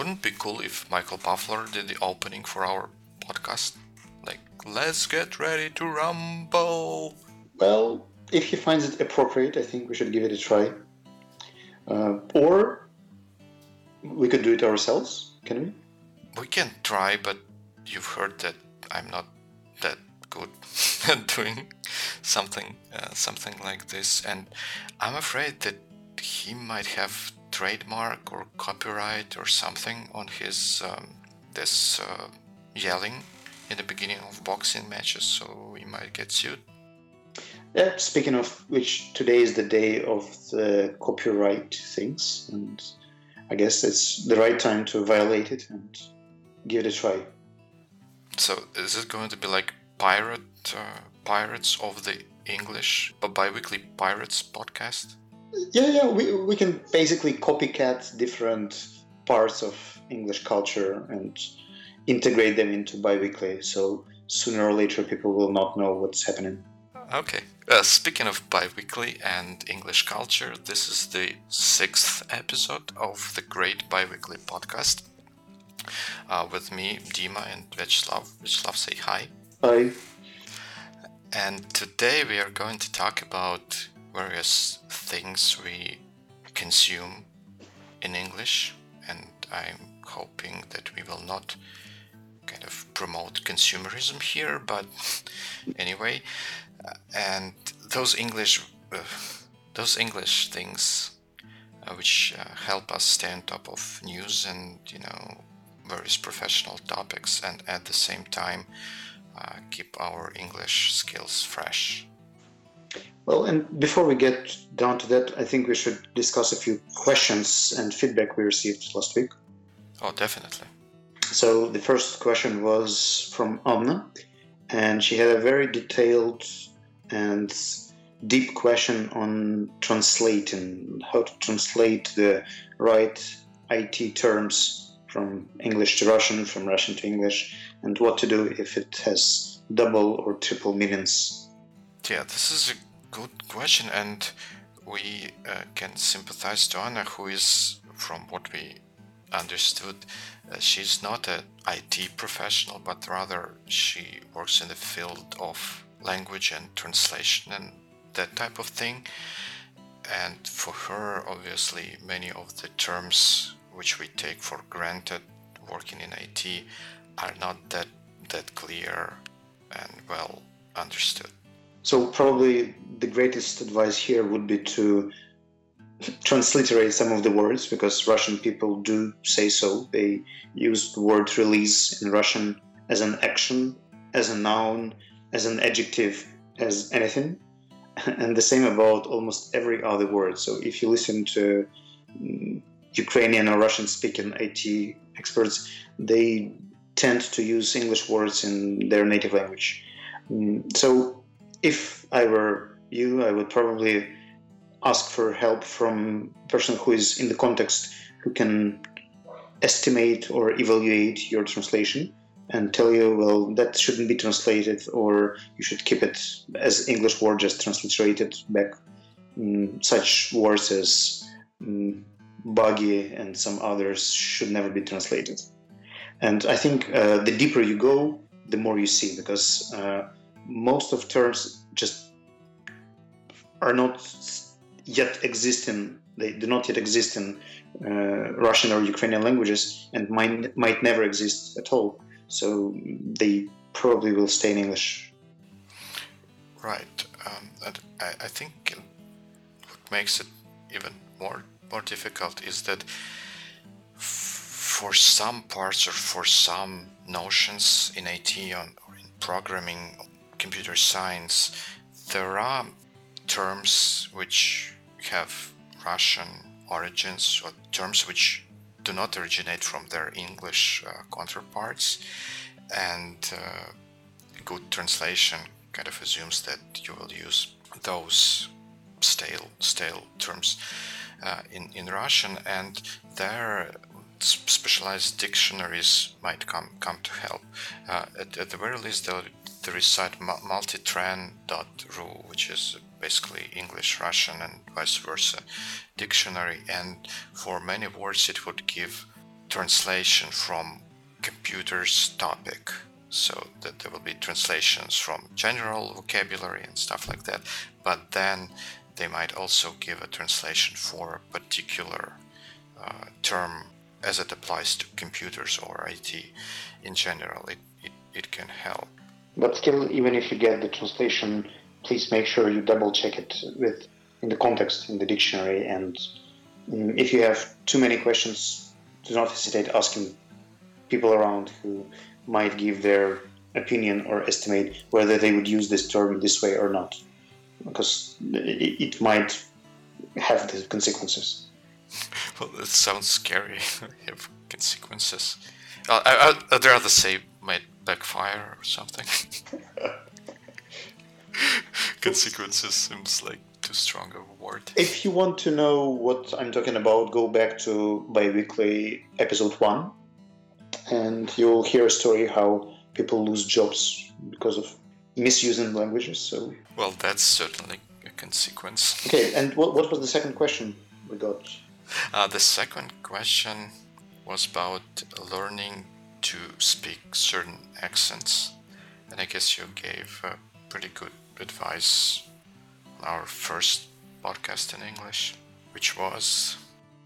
wouldn't be cool if Michael Buffer did the opening for our podcast? Like, let's get ready to rumble. Well, if he finds it appropriate, I think we should give it a try. Uh, or we could do it ourselves, can we? We can try, but you've heard that I'm not that good at doing something uh, something like this, and I'm afraid that he might have trademark or copyright or something on his um, this uh, yelling in the beginning of boxing matches, so he might get sued. Yeah, speaking of which, today is the day of the copyright things, and I guess it's the right time to violate it and give it a try. So, is it going to be like pirate uh, pirates of the English, a bi-weekly pirates podcast? Yeah, yeah, we we can basically copycat different parts of English culture and integrate them into bi-weekly. So sooner or later, people will not know what's happening. Okay. Uh, speaking of bi-weekly and English culture, this is the sixth episode of the Great Bi-weekly podcast. Uh, with me, Dima and Vyacheslav. Vyacheslav, say hi. Hi. And today we are going to talk about various things we consume in English, and I'm hoping that we will not kind of promote consumerism here, but anyway, uh, and those English, uh, those English things, uh, which uh, help us stay on top of news and you know various professional topics, and at the same time uh, keep our English skills fresh. Well, and before we get down to that, I think we should discuss a few questions and feedback we received last week. Oh, definitely. So the first question was from Anna, and she had a very detailed and deep question on translating, how to translate the right IT terms from English to Russian, from Russian to English, and what to do if it has double or triple meanings. Yeah, this is a good question, and we uh, can sympathize to Anna, who is, from what we understood, uh, she's not an IT professional, but rather she works in the field of language and translation and that type of thing. And for her, obviously, many of the terms which we take for granted working in IT are not that that clear and well understood. So probably the greatest advice here would be to transliterate some of the words because Russian people do say so. They use the word release in Russian as an action, as a noun, as an adjective, as anything. And the same about almost every other word. So if you listen to mm, Ukrainian or Russian speaking IT experts, they tend to use English words in their native language. Mm, so if I were you, I would probably ask for help from a person who is in the context who can estimate or evaluate your translation and tell you well that shouldn't be translated or you should keep it as english word just transliterated back. Mm, such words as mm, buggy and some others should never be translated. And i think uh, the deeper you go the more you see because uh, most of terms just are not yet existing. they do not yet exist in uh, Russian or Ukrainian languages and might might never exist at all. So they probably will stay in English. Right, um, and I, I think what makes it even more more difficult is that for some parts or for some notions in IT on, or in programming, computer science, there are terms which have Russian origins or terms which do not originate from their English uh, counterparts, and uh, good translation kind of assumes that you will use those stale stale terms uh, in in Russian, and their specialized dictionaries might come come to help. Uh, at, at the very least, there, there is site multitran.ru, which is basically English, Russian, and vice versa dictionary. And for many words, it would give translation from computer's topic so that there will be translations from general vocabulary and stuff like that but then they might also give a translation for a particular uh, term as it applies to computers or IT in general. It, it, it can help. But still, even if you get the translation, please make sure you double check it with in the context in the dictionary. And um, if you have too many questions, do not hesitate asking people around who might give their opinion or estimate whether they would use this term this way or not, because it, might have the consequences. well, it sounds scary. have consequences. Uh, I, I, I'd rather say might backfire or something. consequences seems like too strong a word. If you want to know what I'm talking about, go back to biweekly episode one, and you'll hear a story how people lose jobs because of misusing languages. So well, that's certainly a consequence. Okay, and what, what was the second question we got? Uh, the second question was about learning to speak certain accents, and I guess you gave uh, pretty good advice on our first podcast in English, which was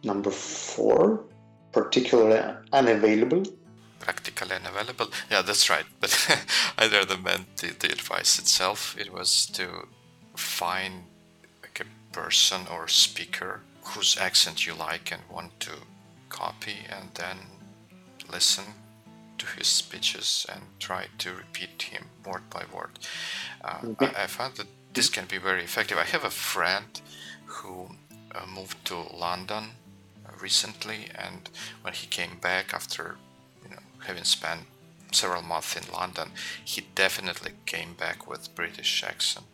number four, particularly unavailable. Practically unavailable. Yeah, that's right. But I rather meant the, the advice itself. It was to find like a person or speaker whose accent you like and want to copy and then listen to his speeches and try to repeat him word by word. Uh, I, I, found that this can be very effective. I have a friend who uh, moved to London uh, recently, and when he came back after you know having spent several months in London, he definitely came back with British accent.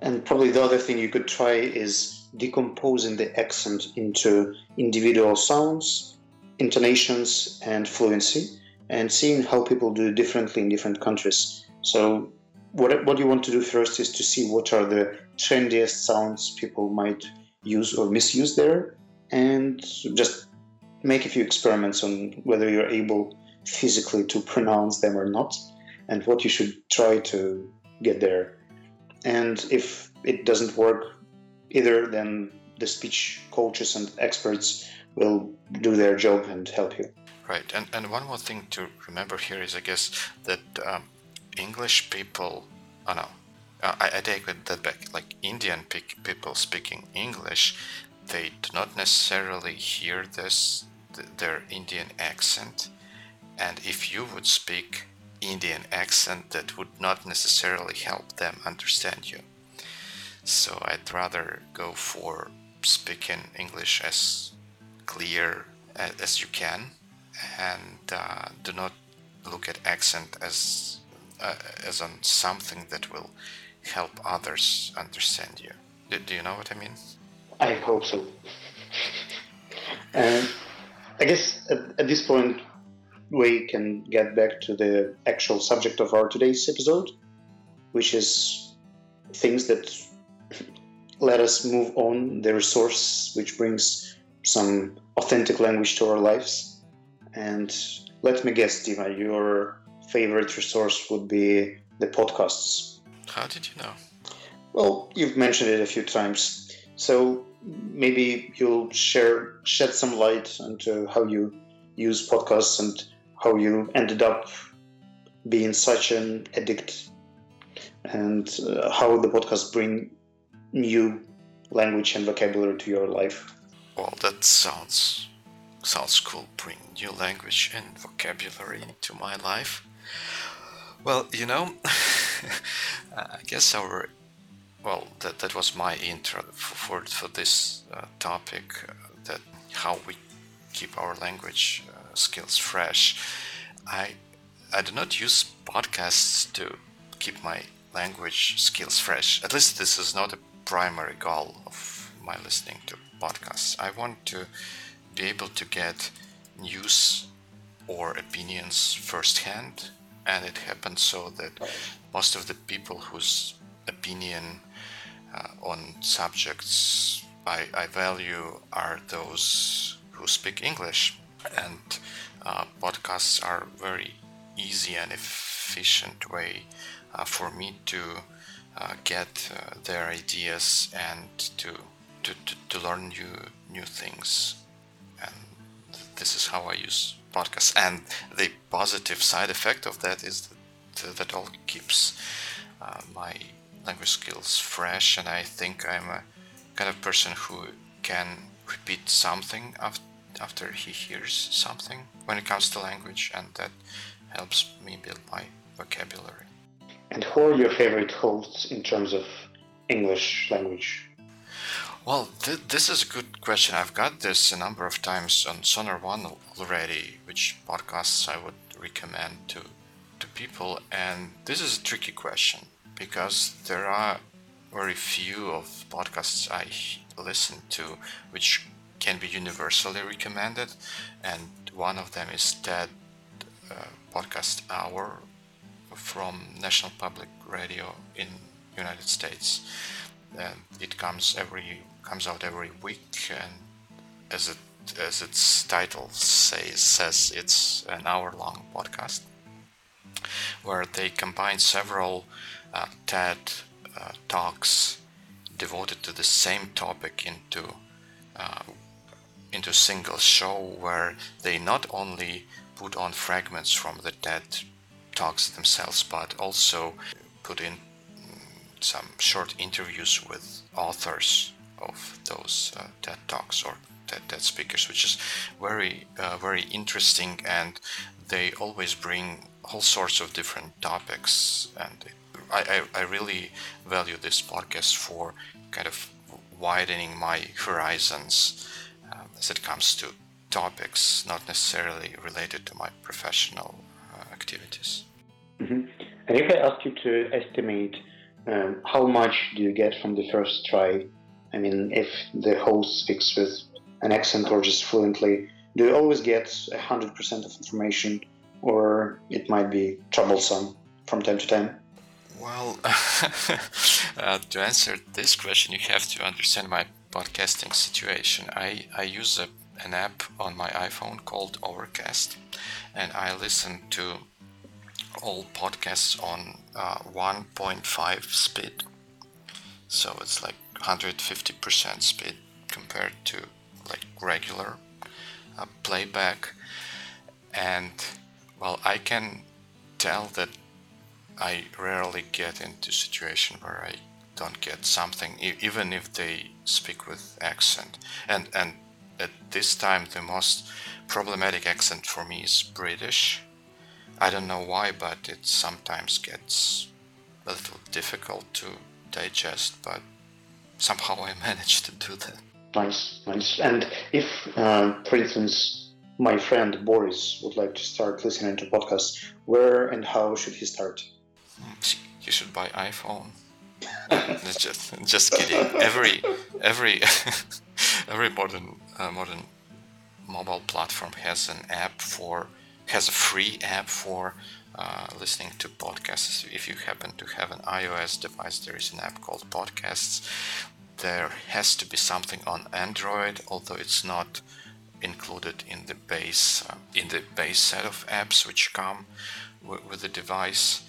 And probably the other thing you could try is decomposing the accent into individual sounds, intonations, and fluency, and seeing how people do differently in different countries. So, what, what you want to do first is to see what are the trendiest sounds people might use or misuse there, and just make a few experiments on whether you're able physically to pronounce them or not, and what you should try to get there. And if it doesn't work either then the speech coaches and experts will do their job and help you. Right, and, and one more thing to remember here is, I guess, that um, English people, oh no, uh, I, I take that back, like Indian people speaking English, they do not necessarily hear this, their Indian accent, and if you would speak Indian accent, that would not necessarily help them understand you. So I'd rather go for speaking English as clear as you can and uh, do not look at accent as uh, as on something that will help others understand you. Do, do you know what I mean? I hope so. and I guess at, at this point we can get back to the actual subject of our today's episode, which is things that let us move on the resource which brings some authentic language to our lives. And let me guess, Dima, your favorite resource would be the podcasts. How did you know? Well, you've mentioned it a few times. So maybe you'll share shed some light into how you use podcasts and how you ended up being such an addict and uh, how the podcasts bring new language and vocabulary to your life. Well, that sounds sounds cool. Bring new language and vocabulary into my life. Well, you know, I guess our well that that was my intro for for, for this uh, topic. Uh, that how we keep our language uh, skills fresh. I I do not use podcasts to keep my language skills fresh. At least this is not a primary goal of my listening to podcasts. I want to be able to get news or opinions firsthand, and it happens so that most of the people whose opinion uh, on subjects I, I, value are those who speak English, and uh, podcasts are very easy and efficient way uh, for me to uh, get uh, their ideas and to, to, to, to learn new new things. This is how I use podcasts. And the positive side effect of that is that that all keeps uh, my language skills fresh, and I think I'm a kind of person who can repeat something after after he hears something when it comes to language, and that helps me build my vocabulary. And who are your favorite hosts in terms of English language? Well, th- this is a good question. I've got this a number of times on Sonar One already, which podcasts I would recommend to to people, and this is a tricky question because there are very few of podcasts I listen to which can be universally recommended, and one of them is TED uh, Podcast Hour from National Public Radio in United States. It comes every comes out every week, and as it as its title says, says it's an hour-long podcast where they combine several uh, TED uh, talks devoted to the same topic into uh, into single show where they not only put on fragments from the TED talks themselves, but also put in some short interviews with authors of those uh, TED talks or TED, TED speakers, which is very uh, very interesting, and they always bring all sorts of different topics, and I, I, I really value this podcast for kind of widening my horizons um, as it comes to topics not necessarily related to my professional uh, activities. Mm-hmm. And if I ask you to estimate um, how much do you get from the first try, I mean, if the host speaks with an accent or just fluently, do you always get 100% of information or it might be troublesome from time to time? Well, uh, to answer this question, you have to understand my podcasting situation. I, I use a, an app on my iPhone called Overcast, and I listen to all podcasts on uh, 1.5 speed. So it's like 150% speed compared to like regular uh, playback. And well, I can tell that I rarely get into situation where I don't get something, even if they speak with accent. And and at this time, the most problematic accent for me is British. I don't know why, but it sometimes gets a little difficult to digest. But somehow I managed to do that. Nice, nice. And if, uh, for instance, my friend Boris would like to start listening to podcasts, where and how should he start? You should buy iPhone. just, just kidding. Every, every, every modern, uh, modern mobile platform has an app for, has a free app for uh, listening to podcasts. If you happen to have an iOS device, there is an app called Podcasts. There has to be something on Android, although it's not included in the base uh, in the base set of apps which come with the device.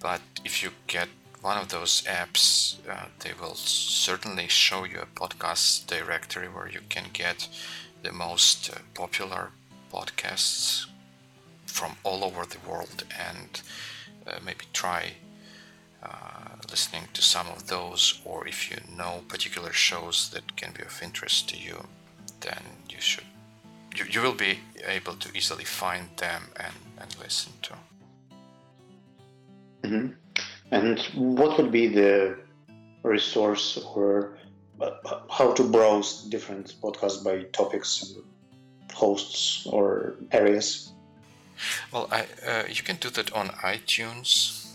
But if you get one of those apps, uh, they will certainly show you a podcast directory where you can get the most uh, popular podcasts from all over the world and uh, maybe try uh, listening to some of those or if you know particular shows that can be of interest to you then you should you, you will be able to easily find them and, and listen to mm-hmm. and what would be the resource or uh, how to browse different podcasts by topics and hosts or areas well, I, uh, you can do that on iTunes.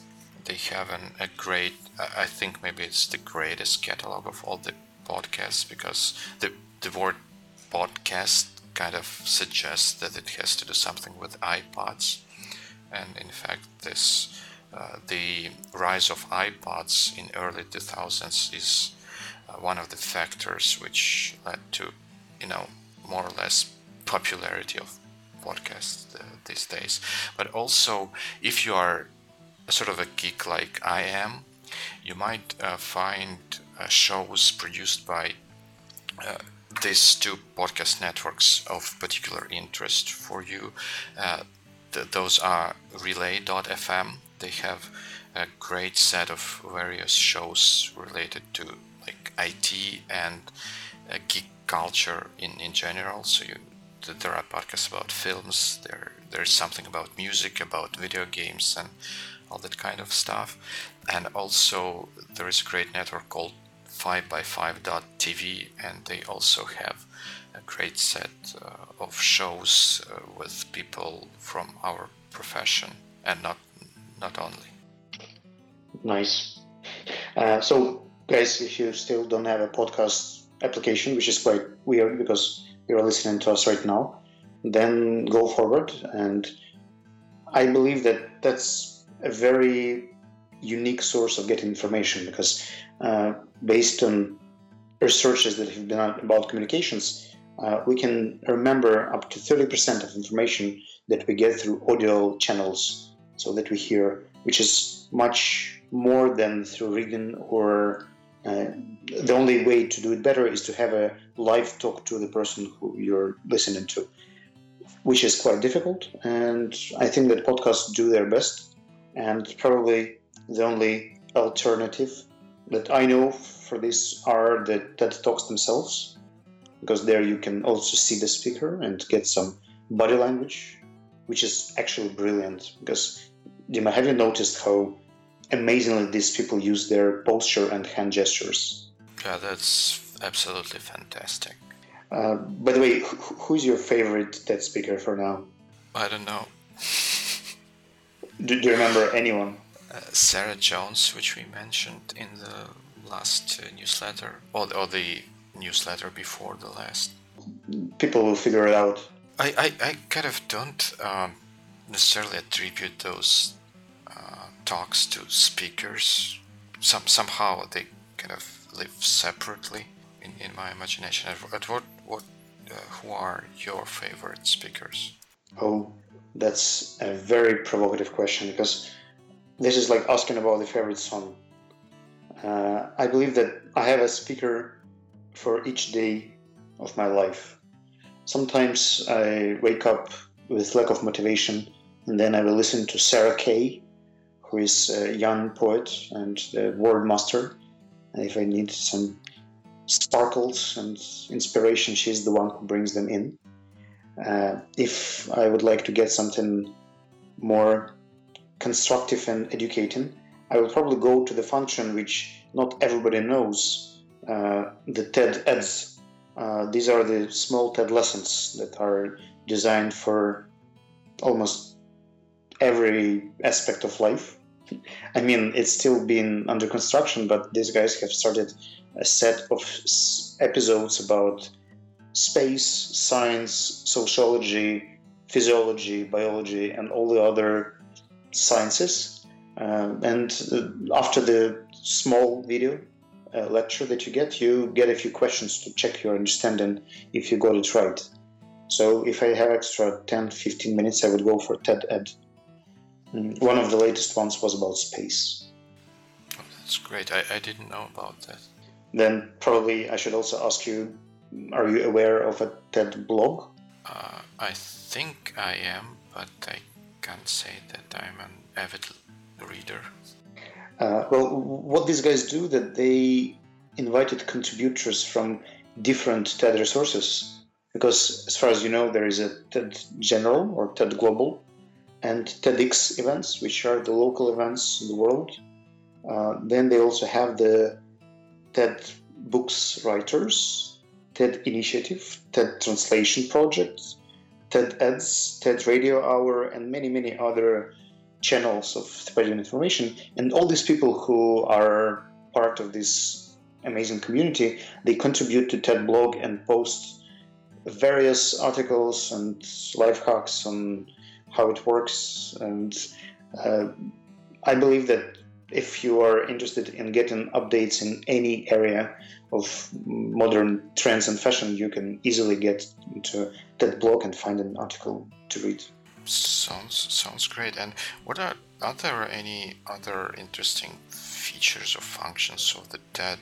They have an, a great, I think maybe it's the greatest catalog of all the podcasts because the, the word podcast kind of suggests that it has to do something with iPods. And in fact, this uh, the rise of iPods in early 2000s is uh, one of the factors which led to, you know, more or less popularity of podcasts uh, these days. But also, if you are sort of a geek like I am, you might uh, find uh, shows produced by uh, these two podcast networks of particular interest for you. Uh, th- those are Relay.fm. They have a great set of various shows related to like IT and uh, geek culture in, in general. So you, there are podcasts about films. There there's something about music, about video games, and all that kind of stuff. And also there is a great network called 5by5.tv, and they also have a great set uh, of shows uh, with people from our profession, and not not only. Nice. Uh, so, guys, if you still don't have a podcast application, which is quite weird because you're listening to us right now, then go forward. And I believe that that's a very unique source of getting information because uh, based on researches that have been done about communications, uh, we can remember up to 30% of information that we get through audio channels, so that we hear, which is much more than through reading or uh, the only way to do it better is to have a live talk to the person who you're listening to, which is quite difficult. And I think that podcasts do their best, and probably the only alternative that I know for this are the TED Talks themselves, because there you can also see the speaker and get some body language, which is actually brilliant. Because Dima, have you noticed how amazingly these people use their posture and hand gestures? Yeah, that's absolutely fantastic. Uh, by the way, who's your favorite TED speaker for now? I don't know. Do, do you remember anyone? Uh, Sarah Jones, which we mentioned in the last uh, newsletter, or, or the newsletter before the last. People will figure it out. I, I, I kind of don't um, necessarily attribute those uh, talks to speakers. Some somehow they kind of live separately in, in my imagination. At, at what what uh, who are your favorite speakers? Oh, that's a very provocative question because this is like asking about the favorite song. Uh, I believe that I have a speaker for each day of my life. Sometimes I wake up with lack of motivation, and then I will listen to Sarah Kay, who is a young poet and the word master. And if I need some sparkles and inspiration, she's the one who brings them in. Uh, if I would like to get something more constructive and educating, I will probably go to the function which not everybody knows uh, the TED Eds. Uh, these are the small TED lessons that are designed for almost every aspect of life. I mean, it's still been under construction, but these guys have started a set of episodes about space, science, sociology, physiology, biology, and all the other sciences. Uh, and uh, after the small video uh, lecture that you get, you get a few questions to check your understanding if you got it right. So if I have extra 10 15 minutes, I would go for TED Ed. Mm, one of the latest ones was about space. Oh, that's great. I, I didn't know about that. Then probably I should also ask you are you aware of a TED blog? Uh, I think I am, but I can't say that I'm an avid reader. Uh, well, what these guys do that they invited contributors from different TED resources because, as far as you know, there is a TED General or TED Global and TEDx events, which are the local events in the world. Uh, then they also have the TED Books writers, TED Initiative, TED Translation Project, TED Ads, TED Radio Hour, and many, many other channels of spreading information. And all these people who are part of this amazing community, they contribute to TED blog and post various articles and life hacks on how it works. And uh, I believe that if you are interested in getting updates in any area of modern trends and fashion, you can easily get to that blog and find an article to read. Sounds sounds great. And what are are there any other interesting features or functions of the TED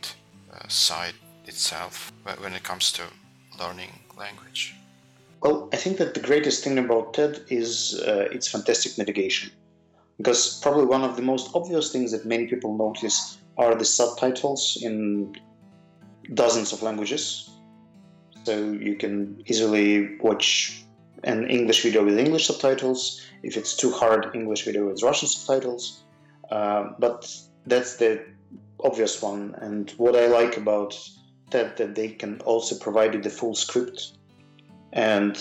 uh, site itself when it comes to learning language? Well, I think that the greatest thing about TED is uh, its fantastic navigation. Because probably one of the most obvious things that many people notice are the subtitles in dozens of languages. So you can easily watch an English video with English subtitles. If it's too hard, English video with Russian subtitles. Uh, but that's the obvious one. And what I like about that that they can also provide you the full script. And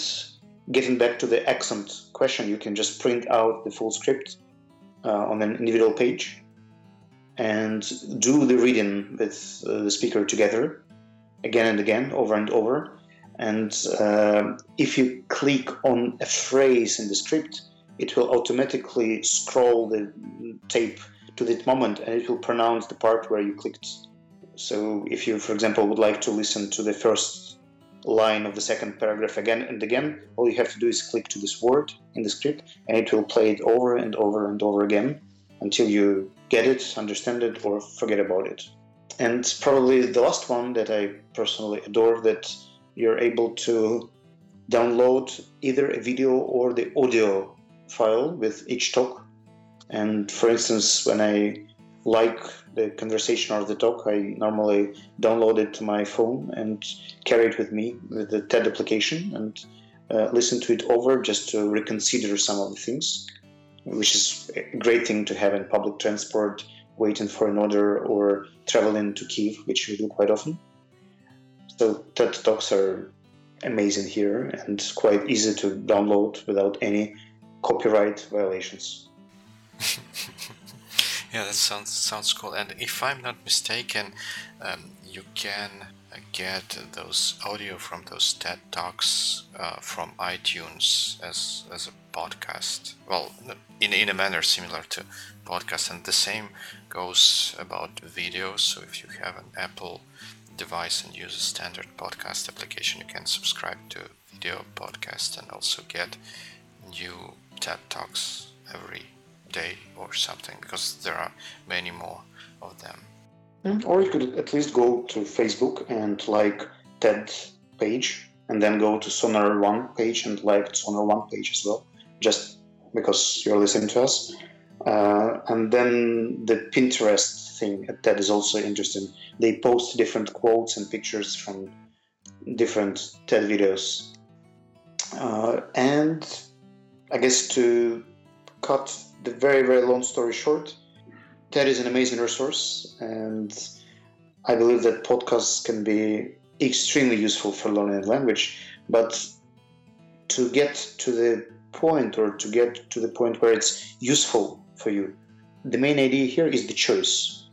getting back to the accent question, you can just print out the full script on an individual page and do the reading with uh, the speaker together again and again, over and over. And uh, if you click on a phrase in the script, it will automatically scroll the tape to that moment and it will pronounce the part where you clicked. So if you, for example, would like to listen to the first line of the second paragraph again and again, all you have to do is click to this word in the script and it will play it over and over and over again until you get it, understand it, or forget about it. And probably the last one that I personally adore that you're able to download either a video or the audio file with each talk. And for instance, when I like the conversation or the talk, I normally download it to my phone and carry it with me with the TED application and uh, listen to it over just to reconsider some of the things, which is a great thing to have in public transport, waiting for an order or traveling to Kiev, which we do quite often. So TED Talks are amazing here and quite easy to download without any copyright violations. yeah, that sounds sounds cool. And if I'm not mistaken, um, you can get those audio from those TED Talks uh, from iTunes as as a podcast. Well, in in a manner similar to podcast, and the same goes about videos. So if you have an Apple device and use a standard podcast application, you can subscribe to video podcast and also get new TED Talks every day or something because there are many more of them. Mm, or you could at least go to Facebook and like TED page and then go to Sonar One page and like Sonar One page as well, just because you're listening to us. Uh, and then the Pinterest thing that is also interesting. They post different quotes and pictures from different TED videos. Uh, and I guess to cut the very, very long story short, TED is an amazing resource, and I believe that podcasts can be extremely useful for learning a language. But to get to the point, or to get to the point where it's useful for you, the main idea here is the choice,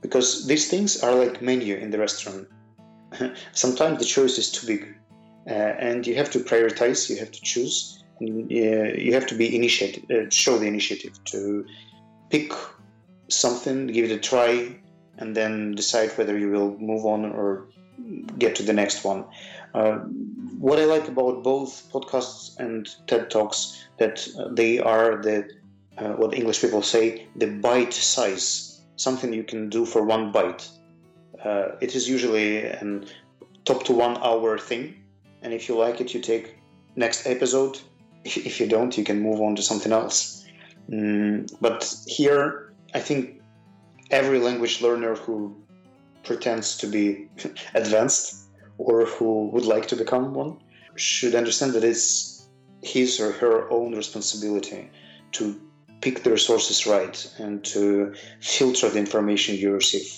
because these things are like menu in the restaurant. Sometimes the choice is too big, uh, and you have to prioritize. You have to choose, you have to be initiative, uh, show the initiative to pick something, give it a try, and then decide whether you will move on or get to the next one. Uh, what I like about both podcasts and TED Talks that they are the uh, what English people say the bite size, something you can do for one bite. Uh, it is usually an top to one hour thing, and if you like it, you take next episode. If you don't, you can move on to something else. Mm, but here I think every language learner who pretends to be advanced or who would like to become one should understand that it's his or her own responsibility to pick the resources right and to filter the information you receive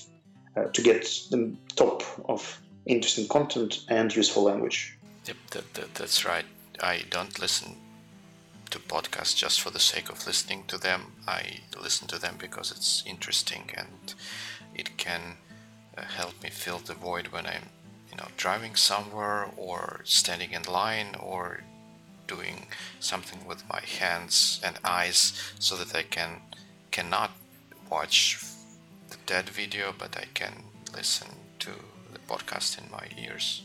uh, to get the top of interesting content and useful language. Yep, that, that, that's right. I don't listen to podcasts just for the sake of listening to them. I listen to them because it's interesting and it can uh, help me fill the void when I'm, you know, driving somewhere or standing in line or doing something with my hands and eyes so that I can cannot watch the TED video, but I can listen to the podcast in my ears.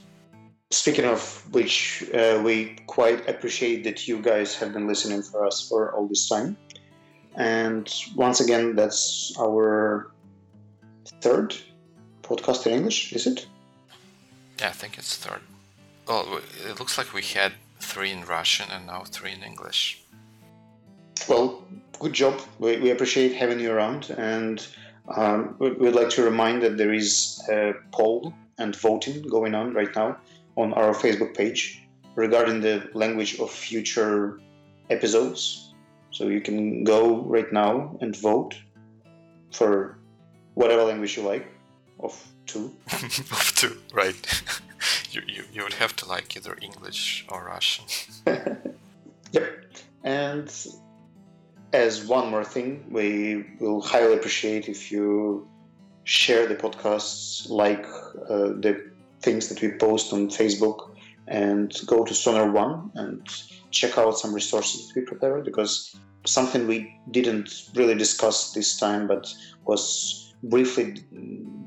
Speaking of which, uh, we quite appreciate that you guys have been listening for us for all this time. And once again, that's our third podcast in English, is it? Yeah, I think it's third. Well, it looks like we had three in Russian and now three in English. Well, good job. We, we appreciate having you around. And um, we'd like to remind that there is a poll and voting going on right now on our Facebook page regarding the language of future episodes. So you can go right now and vote for whatever language you like of two. of two, right. you, you, you would have to like either English or Russian. yep. And as one more thing, we will highly appreciate if you share the podcasts, like uh, the things that we post on Facebook, and go to Sonar One and check out some resources that we prepared because something we didn't really discuss this time, but was briefly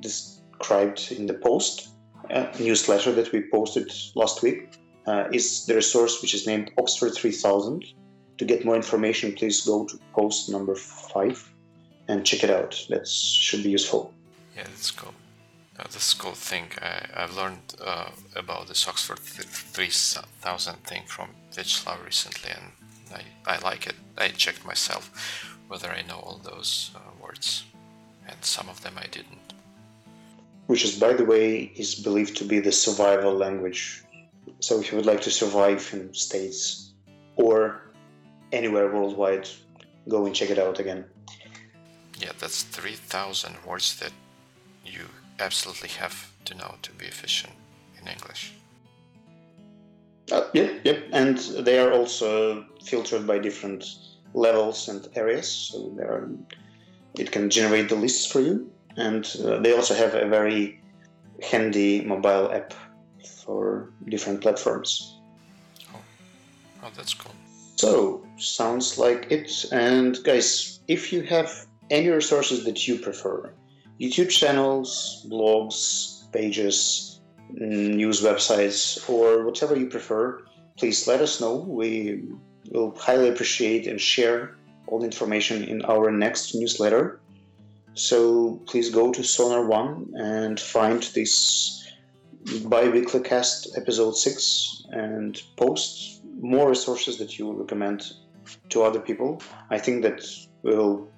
described in the post uh, newsletter that we posted last week uh, is the resource which is named Oxford 3000. To get more information, please go to post number five and check it out. That should be useful. Yeah, that's cool. Uh, this cool thing. I, have learned uh, about this Oxford 3000 thing from Vyacheslav recently, and I, I like it. I checked myself whether I know all those uh, words, and some of them I didn't which is, by the way, is believed to be the survival language. So if you would like to survive in states or anywhere worldwide, go and check it out again. Yeah, that's 3,000 words that you absolutely have to know to be efficient in English. Uh, yep, yep, and they are also filtered by different levels and areas, so there it can generate the lists for you and uh, they also have a very handy mobile app for different platforms. Oh, oh that's cool. So, sounds like it. And guys, if you have any resources that you prefer, YouTube channels, blogs, pages, mm, news websites, or whatever you prefer, please let us know. We will highly appreciate and share all the information in our next newsletter. So please go to Sonar One and find this bi-weekly cast episode six and post more resources that you recommend to other people. I think that will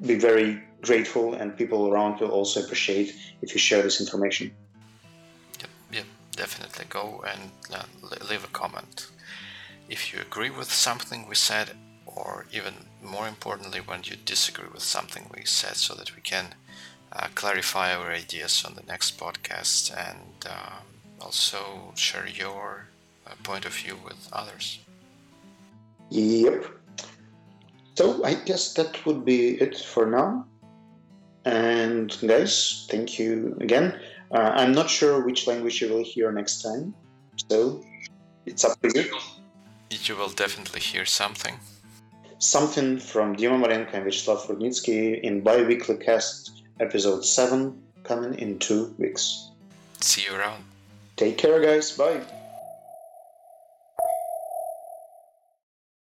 be very grateful and people around will also appreciate if you share this information. Yep, yep definitely go and uh, leave a comment. If you agree with something we said or even more importantly, when you disagree with something we said, so that we can uh, clarify our ideas on the next podcast and uh, also share your uh, point of view with others. Yep. So I guess that would be it for now. And guys, thank you again. Uh, I'm not sure which language you will hear next time, so it's up to you. You will definitely hear something something from Dima Marenko and Vyacheslav Rudnitsky in bi-weekly cast episode 7 coming in two weeks. See you around. Take care guys, bye.